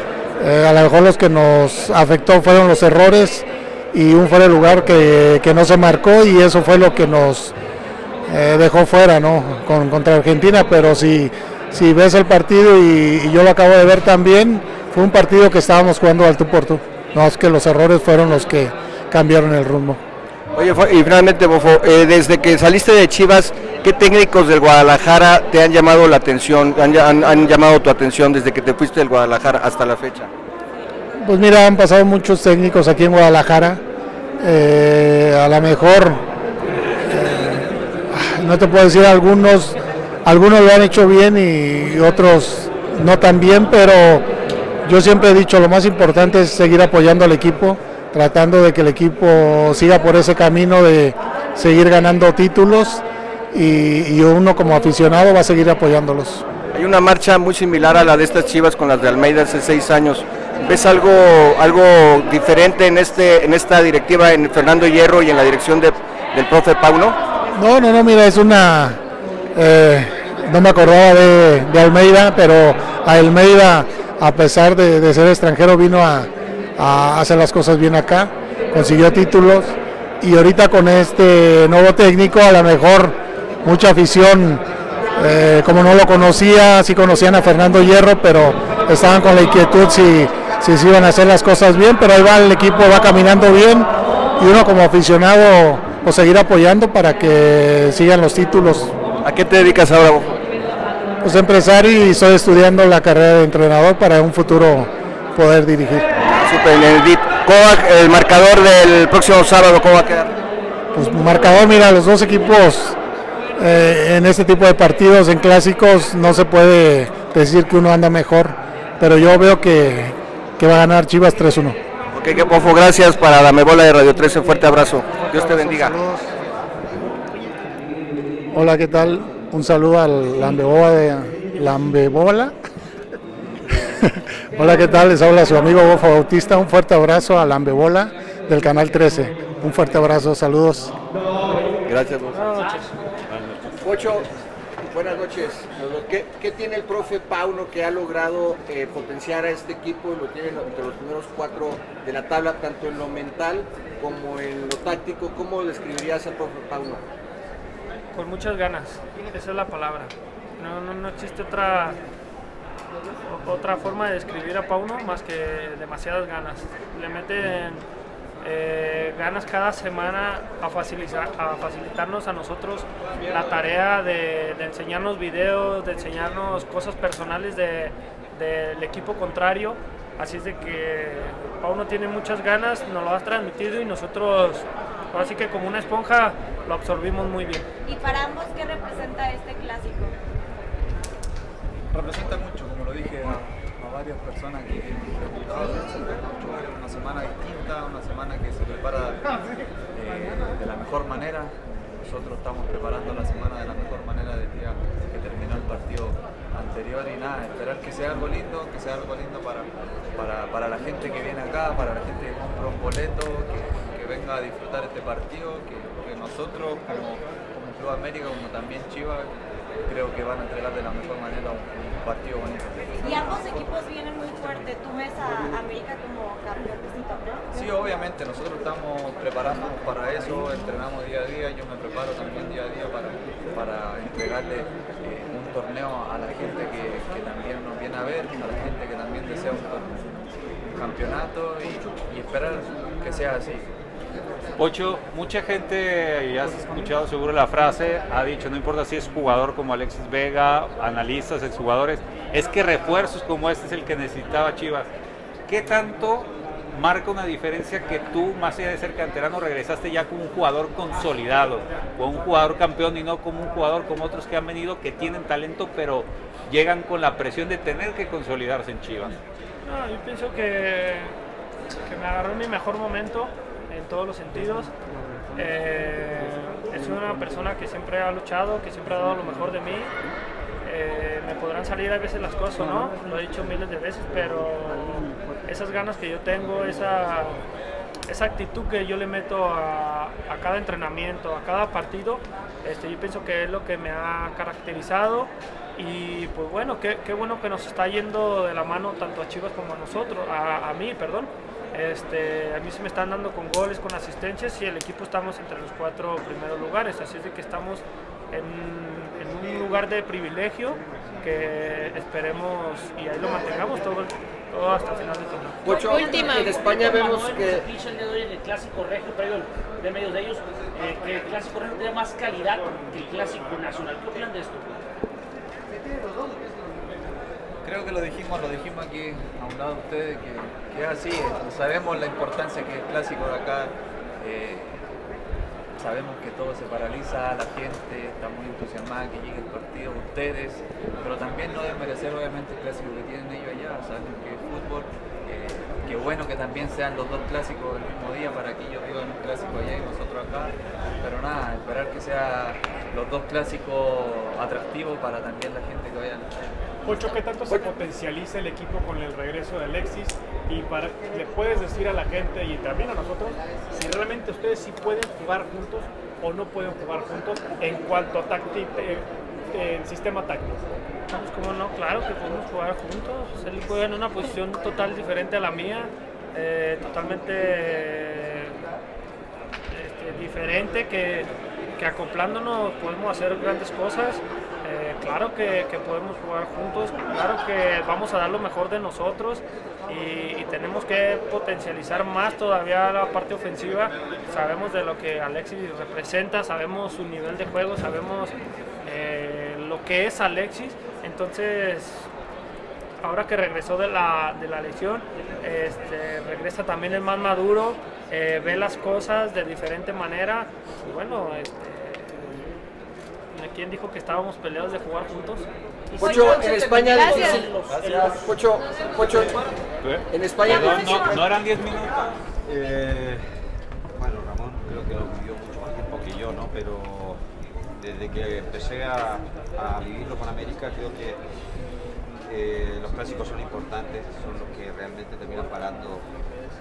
Eh, a lo mejor los que nos afectó fueron los errores y un fuera de lugar que, que no se marcó y eso fue lo que nos eh, dejó fuera ¿no? Con, contra Argentina, pero si, si ves el partido y, y yo lo acabo de ver también, fue un partido que estábamos jugando al tú por tú. No es que los errores fueron los que cambiaron el rumbo. Oye, y finalmente, Bofo, eh, desde que saliste de Chivas, ¿qué técnicos del Guadalajara te han llamado la atención, han, han, llamado tu atención desde que te fuiste del Guadalajara hasta la fecha? Pues mira, han pasado muchos técnicos aquí en Guadalajara. Eh, a lo mejor, eh, no te puedo decir algunos, algunos lo han hecho bien y otros no tan bien, pero yo siempre he dicho, lo más importante es seguir apoyando al equipo tratando de que el equipo siga por ese camino de seguir ganando títulos y, uno como aficionado va a seguir apoyándolos. Hay una marcha muy similar a la de estas Chivas con las de Almeida hace seis años. ¿Ves algo, algo diferente en, este, en esta directiva en Fernando Hierro y en la dirección de, del profe Pauno? No, no, no, mira, es una... Eh, no me acordaba de, Almeida, pero a Almeida, a pesar de ser extranjero, vino a, hacer las cosas bien acá, consiguió títulos y ahorita con este nuevo técnico a lo mejor mucha afición, eh, como no lo conocía, sí conocían a Fernando Hierro, pero estaban con la inquietud si, si se iban a hacer las cosas bien, pero ahí va el equipo, va caminando bien y uno como aficionado pues seguir apoyando para que sigan los títulos. ¿A qué te dedicas ahora? Pues empresario y estoy estudiando la carrera de entrenador para un futuro poder dirigir. Super, el, el marcador del próximo sábado, ¿cómo va a quedar? Pues marcador, mira, los dos equipos eh, en este tipo de partidos, en clásicos, no se puede decir que uno anda mejor, pero yo veo que, que va a ganar Chivas 3-1. Ok, que pofo, gracias para la Bola de Radio 13, fuerte abrazo, Dios te bendiga. Hola, ¿qué tal? Un saludo al Lambebola de Lambebola Hola, ¿qué tal? Les habla su amigo Bofo Bautista. Un fuerte abrazo a la Ambebola del Canal 13. Un fuerte abrazo, saludos. Gracias, Bofo. Buenas noches. Ocho, buenas noches. ¿Qué, tiene el profe Pauno que ha logrado eh, potenciar a este equipo? Lo tiene entre los primeros cuatro de la tabla, tanto en lo mental como en lo táctico. ¿Cómo describirías al profe Pauno? Con muchas ganas, esa es la palabra. No, no, no existe otra otra forma de describir a Pauno más que demasiadas ganas. Le meten eh, ganas cada semana a, facilitar, a facilitarnos a nosotros la tarea de, enseñarnos videos, de enseñarnos cosas personales del equipo contrario. Así es de que Pauno tiene muchas ganas, nos lo ha transmitido y nosotros, así que como una esponja, lo absorbimos muy bien. ¿Y para ambos qué representa este clásico? representa mucho, como lo dije a, varias personas que una semana distinta, una semana que se prepara eh, de la mejor manera. Nosotros estamos preparando la semana de la mejor manera del día que terminó el partido anterior y nada, esperar que sea algo lindo, que sea algo lindo para, para, la gente que viene acá, para la gente que compra un boleto, que, venga a disfrutar este partido, que, nosotros como, como Club América, como también Chivas, creo que van a entregar de la mejor manera un, partido bonito. Y ambos equipos vienen muy fuerte. ¿Tú ves a América como campeón de este Sí, obviamente, nosotros estamos preparándonos para eso, entrenamos día a día, yo me preparo también día a día para, para entregarle eh, un torneo a la gente que, que, también nos viene a ver, a la gente que también desea un, campeonato y, y esperar que sea así. Ocho, mucha gente, ya has escuchado seguro la frase, ha dicho, no importa si es jugador como Alexis Vega, analistas, exjugadores, es que refuerzos como este es el que necesitaba Chivas. ¿Qué tanto marca una diferencia que tú, más allá de ser canterano, regresaste ya como un jugador consolidado, como un jugador campeón y no como un jugador como otros que han venido que tienen talento, pero llegan con la presión de tener que consolidarse en Chivas? No, yo pienso que, que me agarró en mi mejor momento en todos los sentidos. Eh, es una persona que siempre ha luchado, que siempre ha dado lo mejor de mí. Eh, me podrán salir a veces las cosas, ¿no? Lo he dicho miles de veces, pero esas ganas que yo tengo, esa, esa actitud que yo le meto a, a cada entrenamiento, a cada partido, este, yo pienso que es lo que me ha caracterizado y pues bueno, qué, qué bueno que nos está yendo de la mano tanto a Chivas como a nosotros, a, a mí, perdón. Este, a mí se me están dando con goles, con asistencias y el equipo estamos entre los cuatro primeros lugares, así es de que estamos en, un lugar de privilegio que esperemos y ahí lo mantengamos todo el, todo hasta final de torneo. Pocho, Última. en España vemos Manuel, que- el día de hoy en el clásico regio, al- de medios de ellos, eh, que el clásico regio tiene más calidad que el clásico nacional. ¿Qué opinan de esto? Creo que lo dijimos, lo dijimos aquí a un lado de ustedes, que, es así. Sabemos la importancia que es el clásico de acá. eh, sabemos que todo se paraliza, la gente está muy entusiasmada que llegue el partido, ustedes, pero también no deben merecer obviamente el clásico que tienen ellos allá. Saben que es fútbol. eh, qué bueno que también sean los dos clásicos el mismo día para que ellos vivan un clásico allá y nosotros acá. Pero nada, esperar que sean los dos clásicos atractivos para también la gente que vaya a Pocho, ¿qué tanto se potencializa el equipo con el regreso de Alexis? Y para, le puedes decir a la gente y también a nosotros si realmente ustedes sí pueden jugar juntos o no pueden jugar juntos en cuanto a tácti- eh, en sistema táctico. Pues como no, claro que podemos jugar juntos. Él juega en una posición total diferente a la mía, eh, totalmente este, diferente, que, que acoplándonos podemos hacer grandes cosas. Eh, claro que, podemos jugar juntos, claro que vamos a dar lo mejor de nosotros y, y tenemos que potencializar más todavía la parte ofensiva. Sabemos de lo que Alexis representa, sabemos su nivel de juego, sabemos eh, lo que es Alexis. Entonces, ahora que regresó de la, de la lesión, este, regresa también el más maduro, eh, ve las cosas de diferente manera. Y bueno, este, ¿quién dijo que estábamos peleados de jugar juntos? Pocho, en España es Gracias. difícil. Pocho, Pocho, en España No, no, no eran 10 minutos. Eh, bueno, Ramón creo que lo vivió mucho más tiempo que yo, ¿no? Pero desde que empecé a, a vivirlo con América, creo que eh, los clásicos son importantes, son los que realmente terminan parando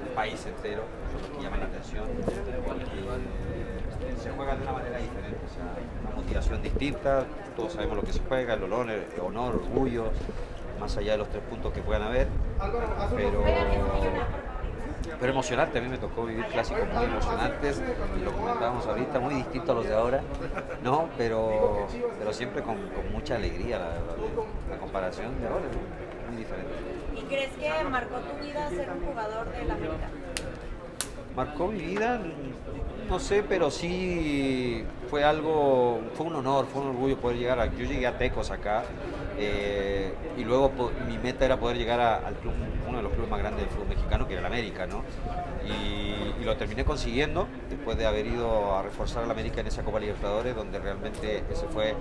el país entero, son los que llaman la atención. Y, se juega de una manera diferente, o sea, una motivación distinta, todos sabemos lo que se juega, el honor, el honor, orgullo, más allá de los tres puntos que puedan haber, pero pero emocionante, a mí me tocó vivir clásicos muy emocionantes, lo comentábamos ahorita, muy distintos a los de ahora, ¿no? Pero, pero siempre con, mucha alegría, la la comparación de ahora muy diferente. ¿Y crees que marcó tu vida ser un jugador del América? Marcó mi vida, no sé, pero sí fue algo, fue un honor, fue un orgullo poder llegar a, yo llegué a Tecos acá, eh, y luego mi meta era poder llegar a- al club, uno de los clubes más grandes del fútbol mexicano, que era el América, ¿no? Y, lo terminé consiguiendo después de haber ido a reforzar al América en esa Copa Libertadores, donde realmente ese fue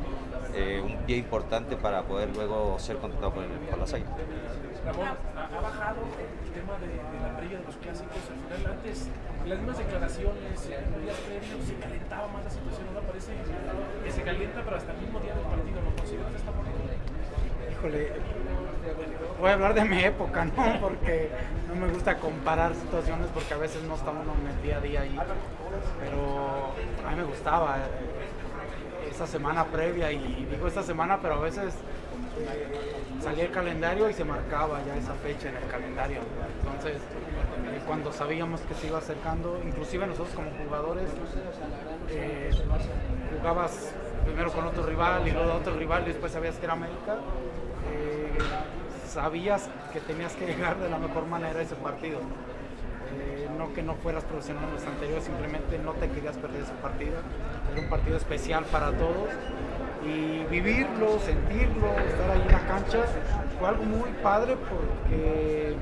eh, un pie importante para poder luego ser contratado por, por las Águilas. Ha bajado el tema de, de la previa de los antes, las mismas declaraciones, en días previos, se calentaba más la situación. Ahora parece que se calienta, pero hasta el mismo día del partido. ¿Lo consideras de esta manera? Híjole, voy a hablar de mi época, ¿no? Porque no me gusta comparar situaciones porque a veces no está uno en el día a día ahí. Pero a mí me gustaba eh, esa semana previa y digo esta semana, pero a veces eh, salía el calendario y se marcaba ya esa fecha en el calendario. Entonces, eh, cuando sabíamos que se iba acercando, inclusive nosotros como jugadores, eh, jugabas primero con otro rival y luego otro rival y después sabías que era América, eh, sabías que tenías que llegar de la mejor manera a ese partido. No que no fueras profesional en los anteriores, simplemente no te querías perder ese partido. Era un partido especial para todos y vivirlo, sentirlo, estar ahí en la cancha fue algo muy padre porque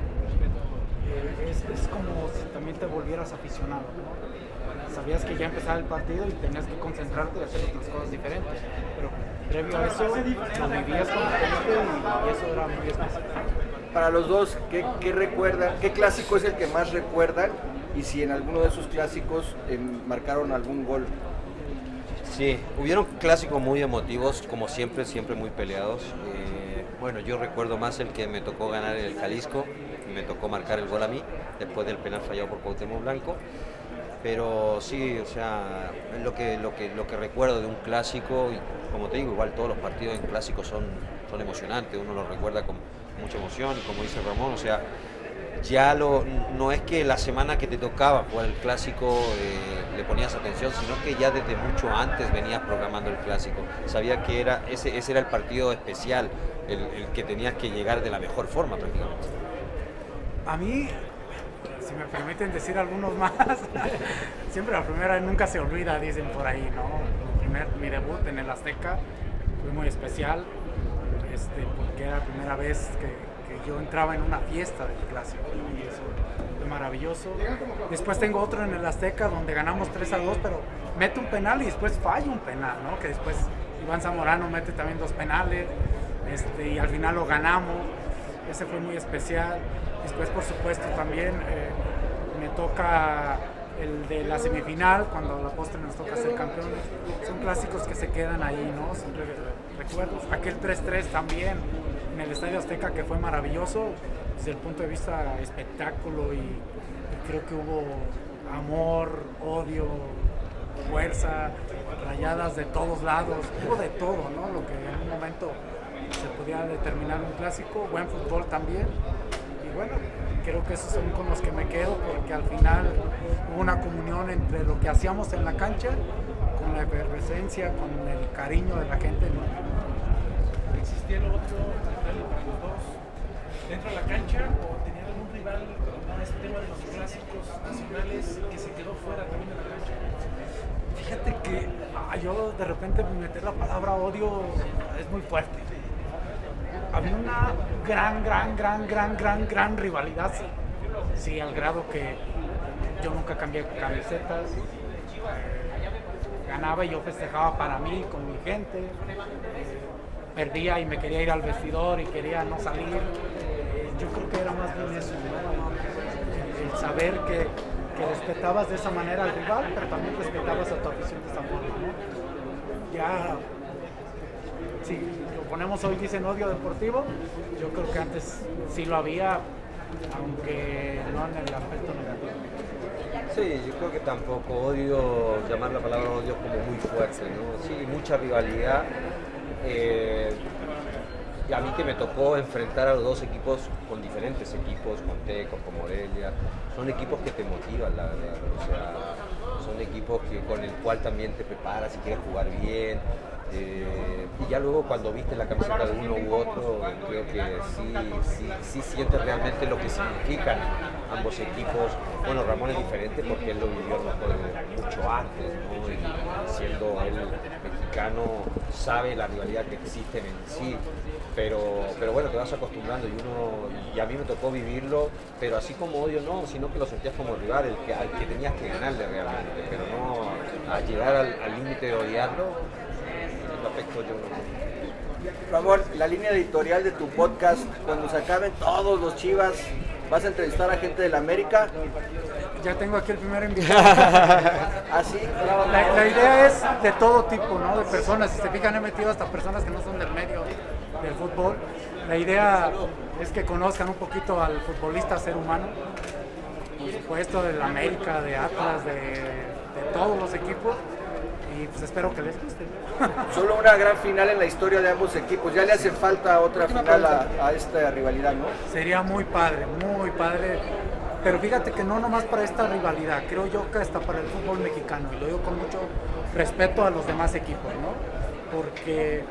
es, es como si también te volvieras aficionado. ¿no? Sabías que ya empezaba el partido y tenías que concentrarte y hacer otras cosas diferentes. Pero previo a eso lo vivías con la gente y eso era muy especial. Para los dos, ¿qué, qué recuerdan? ¿Qué clásico es el que más recuerdan? Y si en alguno de esos clásicos eh, marcaron algún gol. Sí, hubieron clásicos muy emotivos, como siempre, siempre muy peleados. Eh, bueno, yo recuerdo más el que me tocó ganar en el Jalisco, me tocó marcar el gol a mí, después del penal fallado por Cuauhtémoc Blanco. Pero sí, o sea, es lo que, lo que, lo que recuerdo de un clásico, y como te digo, igual todos los partidos en clásicos son, son emocionantes, uno los recuerda con mucha emoción, como dice Ramón, o sea, ya lo, no es que la semana que te tocaba jugar el clásico eh, le ponías atención, sino que ya desde mucho antes venías programando el clásico. Sabía que era, ese, ese era el partido especial, el, el que tenías que llegar de la mejor forma prácticamente. A mí, si me permiten decir algunos más, siempre la primera nunca se olvida, dicen por ahí, ¿no? Mi, debut en el Azteca fue muy especial, este, porque era la primera vez que, yo entraba en una fiesta del clásico y eso fue maravilloso. Después tengo otro en el Azteca donde ganamos 3 a 2, pero mete un penal y después falla un penal, ¿no? Que después Iván Zamorano mete también dos penales este, y al final lo ganamos. Ese fue muy especial. Después, por supuesto, también eh, me toca el de la semifinal, cuando a la postre nos toca ser campeones. Son clásicos que se quedan ahí, ¿no? Siempre recuerdos. Aquel 3-3 también en el Estadio Azteca que fue maravilloso desde el punto de vista espectáculo y, y creo que hubo amor, odio, fuerza, rayadas de todos lados, hubo de todo, ¿no? Lo que en un momento se podía determinar un clásico, buen fútbol también. Bueno, creo que esos son con los que me quedo porque al final hubo una comunión entre lo que hacíamos en la cancha con la efervescencia, con el cariño de la gente. ¿no? ¿Existía el otro rival para los dos dentro de la cancha o tenían algún rival en este tema de los clásicos nacionales que se quedó fuera también de la cancha? Fíjate que ah, yo de repente meter la palabra odio es muy fuerte. Había una gran, gran, gran, gran, gran, gran rivalidad. Sí, Sí, al grado que yo nunca cambié camisetas. eh, ganaba y yo festejaba para mí, con mi gente. eh, perdía y me quería ir al vestidor y quería no salir. Eh, yo creo que era más bien eso, el, saber que, que respetabas de esa manera al rival, pero también respetabas a tu afición de esa. Ya, lo ponemos hoy, dicen odio deportivo, yo creo que antes sí lo había, aunque no en el aspecto negativo. Sí, yo creo que tampoco odio, llamar la palabra odio como muy fuerte, ¿no? Sí, mucha rivalidad. eh, y a mí que me tocó enfrentar a los dos equipos con diferentes equipos, con Teco, con Morelia, son equipos que te motivan, la verdad. O sea, son equipos que, con el cual también te preparas y quieres jugar bien. Eh, y ya luego cuando viste la camiseta de uno u otro, creo que sí, sí, sientes realmente lo que significan ambos equipos. Bueno, Ramón es diferente porque él lo vivió mucho antes, ¿no? Siendo él mexicano, sabe la rivalidad que existe en sí. Pero, pero bueno, te vas acostumbrando y uno, y a mí me tocó vivirlo, pero así como odio no, sino que lo sentías como rival, el que, al que tenías que ganarle realmente, pero no a llegar al límite de odiarlo, yo no. Ramón, la línea editorial de tu podcast, cuando se acaben todos los chivas, vas a entrevistar a gente de la América. Ya tengo aquí el primer invitado. Así. La, la idea es de todo tipo, ¿no? De personas. Si se fijan, he metido hasta personas que no son del medio del fútbol. La idea es que conozcan un poquito al futbolista ser humano. Por supuesto, del América, de Atlas, de, de todos los equipos. Y pues espero que les guste. Solo una gran final en la historia de ambos equipos. Ya le hace falta otra final a, a esta rivalidad, ¿no? Sería muy padre, muy padre. Pero fíjate que no nomás para esta rivalidad, creo yo que hasta para el fútbol mexicano. Y lo digo con mucho respeto a los demás equipos, ¿no? Porque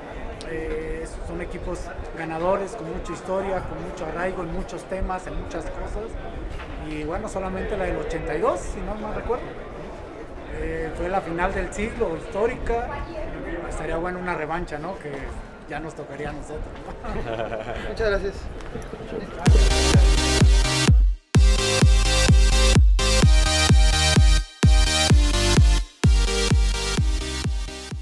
eh, son equipos ganadores, con mucha historia, con mucho arraigo en muchos temas, en muchas cosas. Y bueno, solamente la del 82, si no mal recuerdo. Eh, fue la final del siglo, histórica. Estaría bueno una revancha, ¿no? Que ya nos tocaría a nosotros. Muchas gracias.